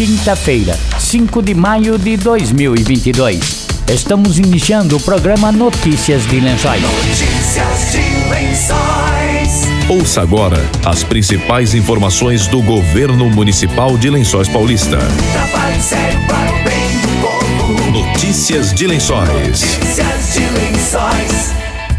quinta-feira, 5 de maio de 2022. Estamos iniciando o programa Notícias de Lençóis. Notícias de Lençóis. Ouça agora as principais informações do governo municipal de Lençóis Paulista. Trabalho sério para o bem do povo. Notícias de Lençóis. Notícias de Lençóis.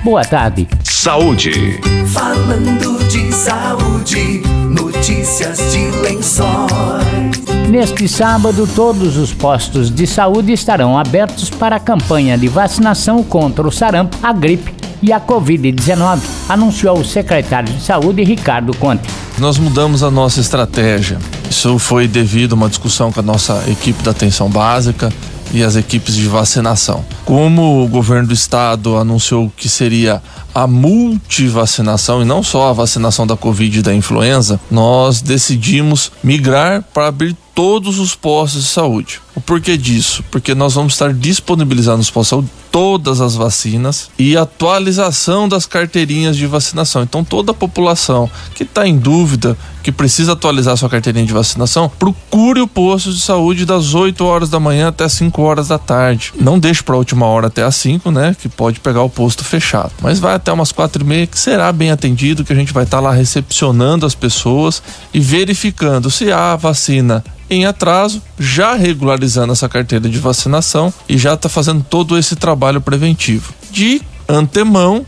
Boa tarde. Saúde. Falando de saúde. Notícias de Lençóis. Neste sábado, todos os postos de saúde estarão abertos para a campanha de vacinação contra o sarampo, a gripe e a Covid-19, anunciou o secretário de Saúde Ricardo Conte. Nós mudamos a nossa estratégia. Isso foi devido a uma discussão com a nossa equipe da atenção básica e as equipes de vacinação. Como o governo do estado anunciou que seria a multivacinação e não só a vacinação da Covid e da influenza, nós decidimos migrar para abrir todos os postos de saúde. O porquê disso? Porque nós vamos estar disponibilizando nos postos todas as vacinas e atualização das carteirinhas de vacinação. Então, toda a população que está em dúvida, que precisa atualizar sua carteirinha de vacinação, procure o posto de saúde das 8 horas da manhã até 5 horas da tarde. Não deixe para a última hora até as 5, né? Que pode pegar o posto fechado. Mas vai até umas quatro e meia que será bem atendido, que a gente vai estar tá lá recepcionando as pessoas e verificando se há vacina em atraso, já regularizando essa carteira de vacinação e já está fazendo todo esse trabalho preventivo. De antemão,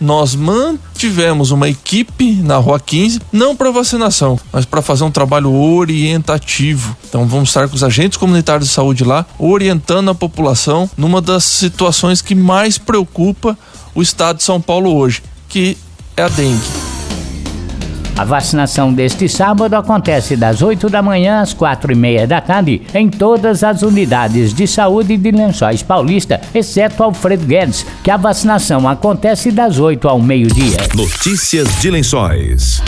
nós mantivemos uma equipe na Rua 15, não para vacinação, mas para fazer um trabalho orientativo. Então vamos estar com os agentes comunitários de saúde lá, orientando a população numa das situações que mais preocupa o estado de São Paulo hoje, que é a dengue. A vacinação deste sábado acontece das 8 da manhã às 4 e meia da tarde em todas as unidades de saúde de Lençóis Paulista, exceto Alfredo Guedes, que a vacinação acontece das 8 ao meio-dia. Notícias de Lençóis.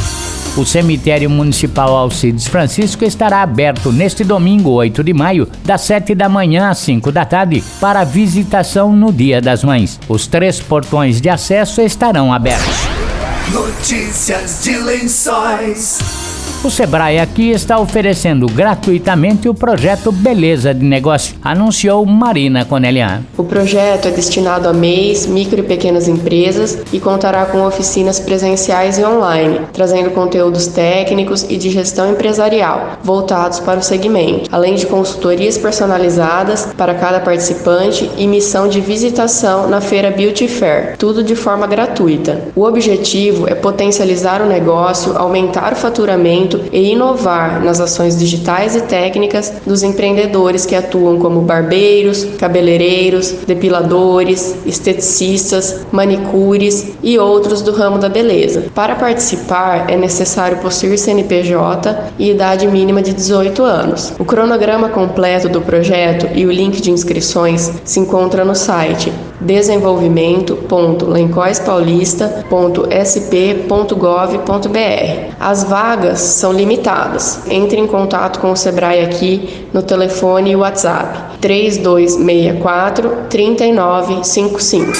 O cemitério municipal Alcides Francisco estará aberto neste domingo, 8 de maio, das 7 da manhã às 5 da tarde, para visitação no Dia das Mães. Os três portões de acesso estarão abertos. Notícias de Lençóis. O Sebrae aqui está oferecendo gratuitamente o projeto Beleza de Negócio, anunciou Marina Conelian. O projeto é destinado a MEIs, micro e pequenas empresas e contará com oficinas presenciais e online, trazendo conteúdos técnicos e de gestão empresarial voltados para o segmento, além de consultorias personalizadas para cada participante e missão de visitação na feira Beauty Fair, tudo de forma gratuita. O objetivo é potencializar o negócio, aumentar o faturamento e inovar nas ações digitais e técnicas dos empreendedores que atuam como barbeiros, cabeleireiros, depiladores, esteticistas, manicures e outros do ramo da beleza. Para participar, é necessário possuir CNPJ e idade mínima de 18 anos. O cronograma completo do projeto e o link de inscrições se encontra no site desenvolvimento.lencoispaulista.sp.gov.br. As vagas são limitadas. Entre em contato com o Sebrae aqui no telefone e WhatsApp 3264 3955.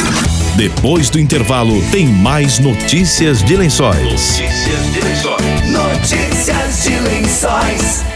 Depois do intervalo, tem mais notícias de lençóis. Notícias de Lençóis. Notícias de Lençóis.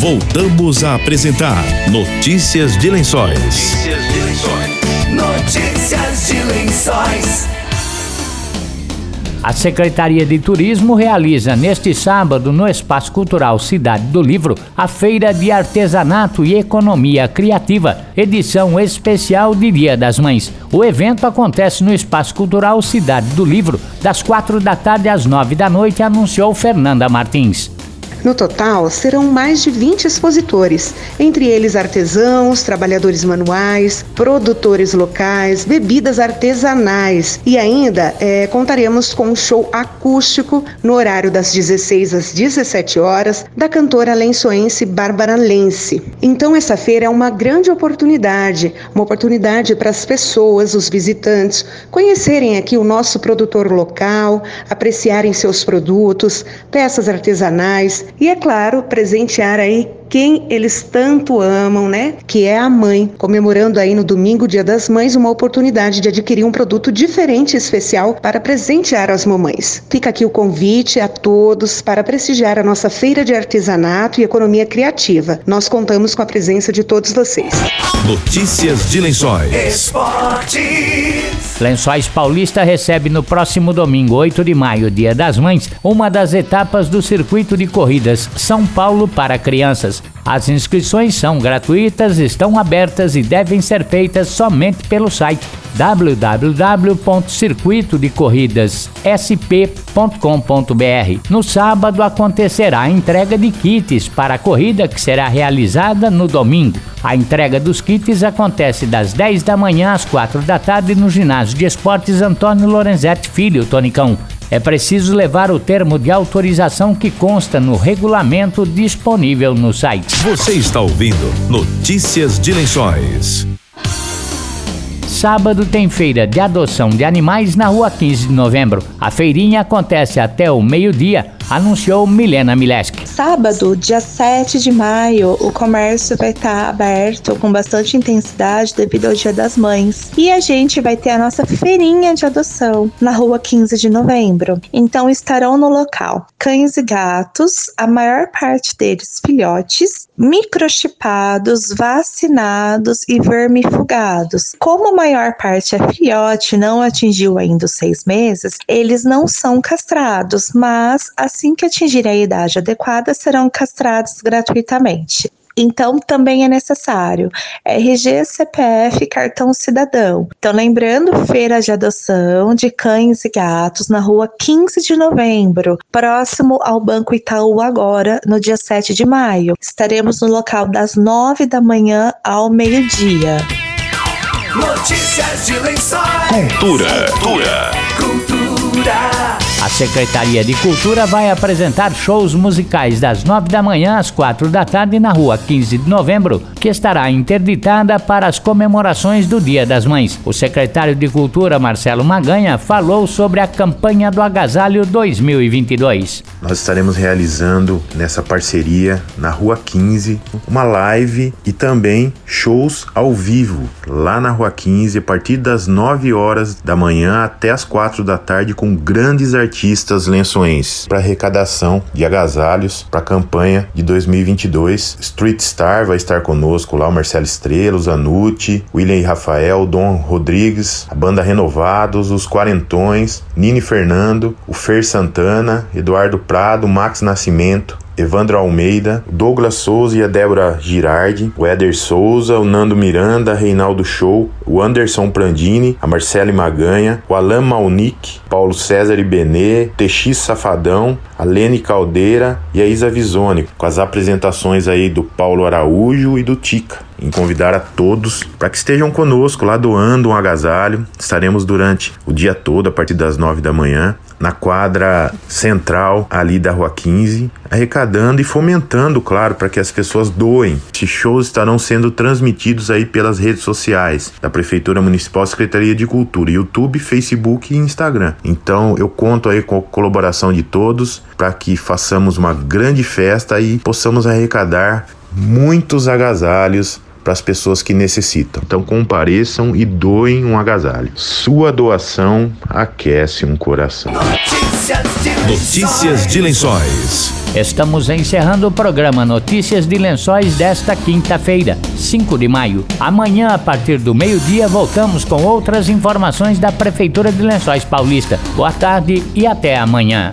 Voltamos a apresentar Notícias de Lençóis. Notícias de Lençóis. Notícias de Lençóis. A Secretaria de Turismo realiza neste sábado, no Espaço Cultural Cidade do Livro, a Feira de Artesanato e Economia Criativa, edição especial de Dia das Mães. O evento acontece no Espaço Cultural Cidade do Livro, das quatro da tarde às nove da noite, anunciou Fernanda Martins. No total, serão mais de 20 expositores, entre eles artesãos, trabalhadores manuais, produtores locais, bebidas artesanais e ainda é, contaremos com um show acústico no horário das 16 às 17 horas da cantora lençoense Bárbara Lense. Então essa feira é uma grande oportunidade, uma oportunidade para as pessoas, os visitantes, conhecerem aqui o nosso produtor local, apreciarem seus produtos, peças artesanais e, é claro, presentear aí quem eles tanto amam, né? Que é a mãe, comemorando aí no domingo, Dia das Mães, uma oportunidade de adquirir um produto diferente e especial para presentear as mamães. Fica aqui o convite a todos para prestigiar a nossa feira de artesanato e economia criativa. Nós contamos com a presença de todos vocês. Notícias de Lençóis. Esportes. Lençóis Paulista recebe no próximo domingo, 8 de maio, Dia das Mães, uma das etapas do circuito de corridas São Paulo para crianças. As inscrições são gratuitas, estão abertas e devem ser feitas somente pelo site www.circuitodecorridassp.com.br. No sábado acontecerá a entrega de kits para a corrida que será realizada no domingo. A entrega dos kits acontece das 10 da manhã às 4 da tarde no ginásio de esportes Antônio Lorenzetti Filho, Tonicão. É preciso levar o termo de autorização que consta no regulamento disponível no site. Você está ouvindo Notícias de Lençóis. Sábado tem feira de adoção de animais na rua 15 de novembro. A feirinha acontece até o meio-dia, anunciou Milena Mileski. Sábado, dia 7 de maio, o comércio vai estar aberto com bastante intensidade devido ao Dia das Mães. E a gente vai ter a nossa feirinha de adoção na rua 15 de novembro. Então estarão no local cães e gatos, a maior parte deles filhotes, microchipados, vacinados e vermifugados. Como a maior parte é filhote, não atingiu ainda os seis meses, eles não são castrados, mas assim que atingirem a idade adequada, serão castrados gratuitamente. Então, também é necessário RG, CPF, cartão cidadão. Então, lembrando, feira de adoção de cães e gatos na rua 15 de novembro, próximo ao Banco Itaú agora, no dia 7 de maio. Estaremos no local das 9 da manhã ao meio-dia. Notícias de lençóis. Cultura. Cultura. Cultura. A Secretaria de Cultura vai apresentar shows musicais das 9 da manhã às 4 da tarde na rua 15 de novembro, que estará interditada para as comemorações do Dia das Mães. O secretário de Cultura, Marcelo Maganha, falou sobre a campanha do Agasalho 2022. Nós estaremos realizando nessa parceria na Rua 15 uma live e também shows ao vivo lá na Rua 15 a partir das 9 horas da manhã até as 4 da tarde com grandes artistas lençoenses para arrecadação de agasalhos para a campanha de 2022. Street Star vai estar conosco lá, o Marcelo Estrela, o Zanucci, William e Rafael, Dom Rodrigues, a banda Renovados, os Quarentões, Nini Fernando, o Fer Santana, Eduardo Prado, Max Nascimento, Evandro Almeida, Douglas Souza e a Débora Girardi, o Souza, o Nando Miranda, Reinaldo Show, o Anderson Prandini, a Marcele Maganha, o Alain Malnick, Paulo César e Benê, TX Safadão, a Lene Caldeira e a Isa Visoni, com as apresentações aí do Paulo Araújo e do Tica em convidar a todos para que estejam conosco lá doando um agasalho. Estaremos durante o dia todo, a partir das 9 da manhã, na quadra central ali da Rua 15, arrecadando e fomentando, claro, para que as pessoas doem. Esses shows estarão sendo transmitidos aí pelas redes sociais da Prefeitura Municipal, Secretaria de Cultura, YouTube, Facebook e Instagram. Então eu conto aí com a colaboração de todos para que façamos uma grande festa e possamos arrecadar muitos agasalhos para as pessoas que necessitam. Então compareçam e doem um agasalho. Sua doação aquece um coração. Notícias de lençóis. Notícias de Lençóis. Estamos encerrando o programa Notícias de Lençóis desta quinta-feira, 5 de maio. Amanhã, a partir do meio-dia, voltamos com outras informações da Prefeitura de Lençóis Paulista. Boa tarde e até amanhã.